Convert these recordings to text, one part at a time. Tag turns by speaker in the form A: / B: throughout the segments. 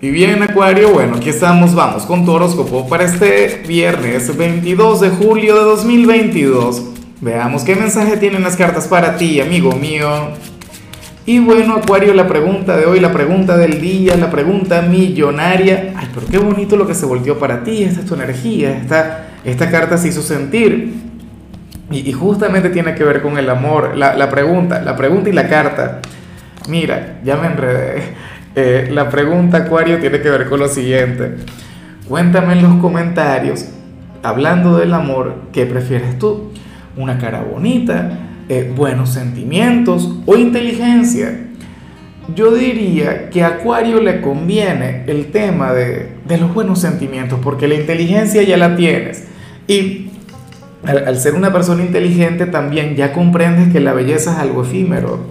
A: Y bien, Acuario, bueno, aquí estamos, vamos con tu horóscopo para este viernes 22 de julio de 2022. Veamos qué mensaje tienen las cartas para ti, amigo mío. Y bueno, Acuario, la pregunta de hoy, la pregunta del día, la pregunta millonaria. Ay, pero qué bonito lo que se volteó para ti, esta es tu energía, esta, esta carta se hizo sentir. Y, y justamente tiene que ver con el amor, la, la pregunta, la pregunta y la carta. Mira, ya me enredé. Eh, la pregunta, Acuario, tiene que ver con lo siguiente. Cuéntame en los comentarios, hablando del amor, ¿qué prefieres tú? ¿Una cara bonita, eh, buenos sentimientos o inteligencia? Yo diría que a Acuario le conviene el tema de, los buenos sentimientos, porque la inteligencia ya la tienes. Y al, ser una persona inteligente también ya comprendes que la belleza es algo efímero,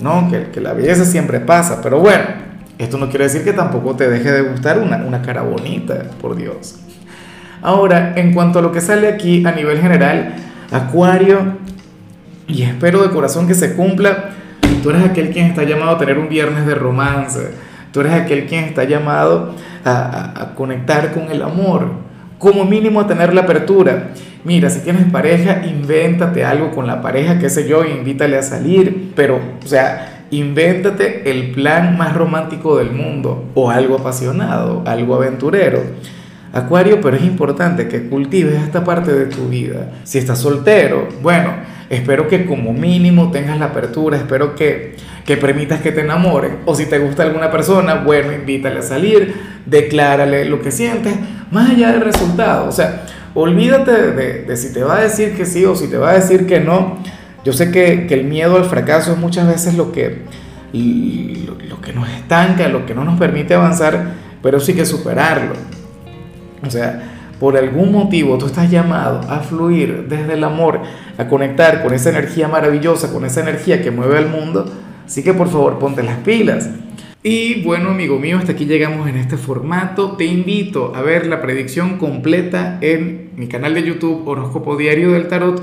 A: ¿no? Que la belleza siempre pasa, pero bueno. Esto no quiere decir que tampoco te deje de gustar una, una cara bonita, por Dios. Ahora, en cuanto a lo que sale aquí a nivel general, Acuario, y espero de corazón que se cumpla, tú eres aquel quien está llamado a tener un viernes de romance, tú eres aquel quien está llamado a, a, a conectar con el amor, como mínimo a tener la apertura. Mira, si tienes pareja, invéntate algo con la pareja, qué sé yo, invítale a salir, pero, o sea, Invéntate el plan más romántico del mundo o algo apasionado, algo aventurero. Acuario, pero es importante que cultives esta parte de tu vida. Si estás soltero, bueno, espero que como mínimo tengas la apertura, espero que, que permitas que te enamoren. O si te gusta alguna persona, bueno, invítale a salir, declárale lo que sientes, más allá del resultado. O sea, olvídate de, de si te va a decir que sí o si te va a decir que no yo sé que, que, el miedo al fracaso es muchas veces lo que, lo, lo, que nos estanca, lo que no nos permite avanzar, pero sí que superarlo. O sea, por algún motivo tú estás llamado a fluir desde el amor, a conectar con esa energía maravillosa, con esa energía que mueve al mundo. Así que por favor ponte las pilas. Y bueno, amigo mío, hasta aquí llegamos en este formato. Te invito a ver la predicción completa en mi canal de YouTube Horóscopo Diario del Tarot